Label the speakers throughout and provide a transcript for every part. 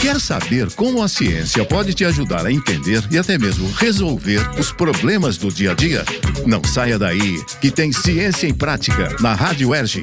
Speaker 1: Quer saber como a ciência pode te ajudar a entender e até mesmo resolver os problemas do dia a dia? Não saia daí, que tem Ciência em Prática na Rádio Erge.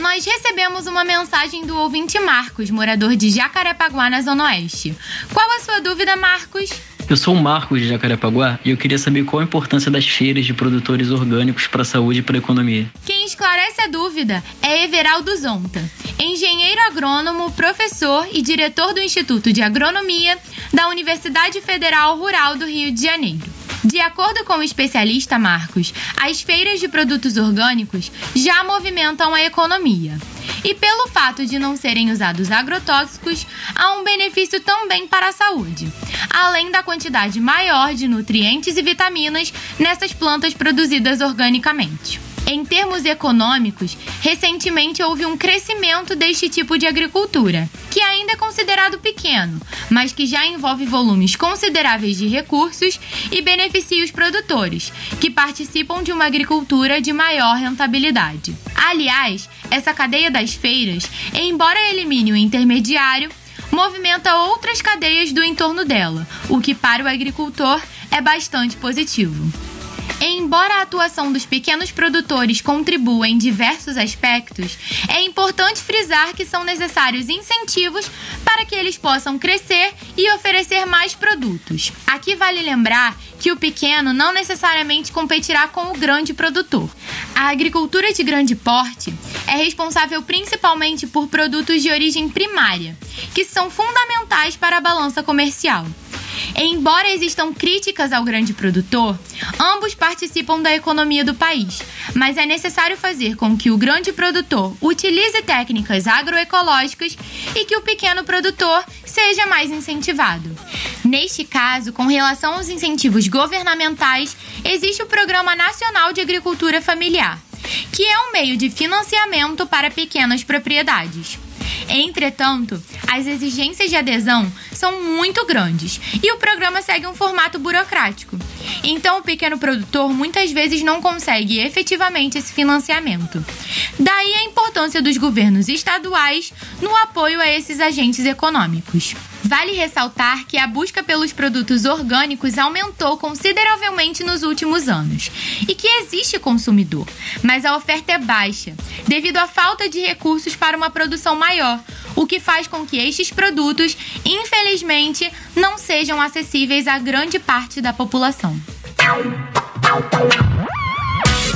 Speaker 2: Nós recebemos uma mensagem do ouvinte Marcos, morador de Jacarepaguá, na Zona Oeste. Qual a sua dúvida, Marcos?
Speaker 3: Eu sou o Marcos de Jacarepaguá e eu queria saber qual a importância das feiras de produtores orgânicos para a saúde e para a economia.
Speaker 2: Quem esclarece a dúvida é Everaldo Zonta, engenheiro agrônomo, professor e diretor do Instituto de Agronomia da Universidade Federal Rural do Rio de Janeiro. De acordo com o especialista Marcos, as feiras de produtos orgânicos já movimentam a economia. E pelo fato de não serem usados agrotóxicos, há um benefício também para a saúde, além da quantidade maior de nutrientes e vitaminas nessas plantas produzidas organicamente. Em termos econômicos, recentemente houve um crescimento deste tipo de agricultura, que ainda é considerado pequeno, mas que já envolve volumes consideráveis de recursos e beneficia os produtores, que participam de uma agricultura de maior rentabilidade. Aliás, essa cadeia das feiras, embora elimine o intermediário, movimenta outras cadeias do entorno dela, o que para o agricultor é bastante positivo. Embora a atuação dos pequenos produtores contribua em diversos aspectos, é importante frisar que são necessários incentivos para que eles possam crescer e oferecer mais produtos. Aqui vale lembrar que o pequeno não necessariamente competirá com o grande produtor. A agricultura de grande porte é responsável principalmente por produtos de origem primária, que são fundamentais para a balança comercial. Embora existam críticas ao grande produtor, ambos participam da economia do país, mas é necessário fazer com que o grande produtor utilize técnicas agroecológicas e que o pequeno produtor seja mais incentivado. Neste caso, com relação aos incentivos governamentais, existe o Programa Nacional de Agricultura Familiar, que é um meio de financiamento para pequenas propriedades. Entretanto, as exigências de adesão são muito grandes e o programa segue um formato burocrático. Então, o pequeno produtor muitas vezes não consegue efetivamente esse financiamento. Daí a importância dos governos estaduais no apoio a esses agentes econômicos. Vale ressaltar que a busca pelos produtos orgânicos aumentou consideravelmente nos últimos anos e que existe consumidor, mas a oferta é baixa devido à falta de recursos para uma produção maior, o que faz com que estes produtos, infelizmente, não sejam acessíveis a grande parte da população.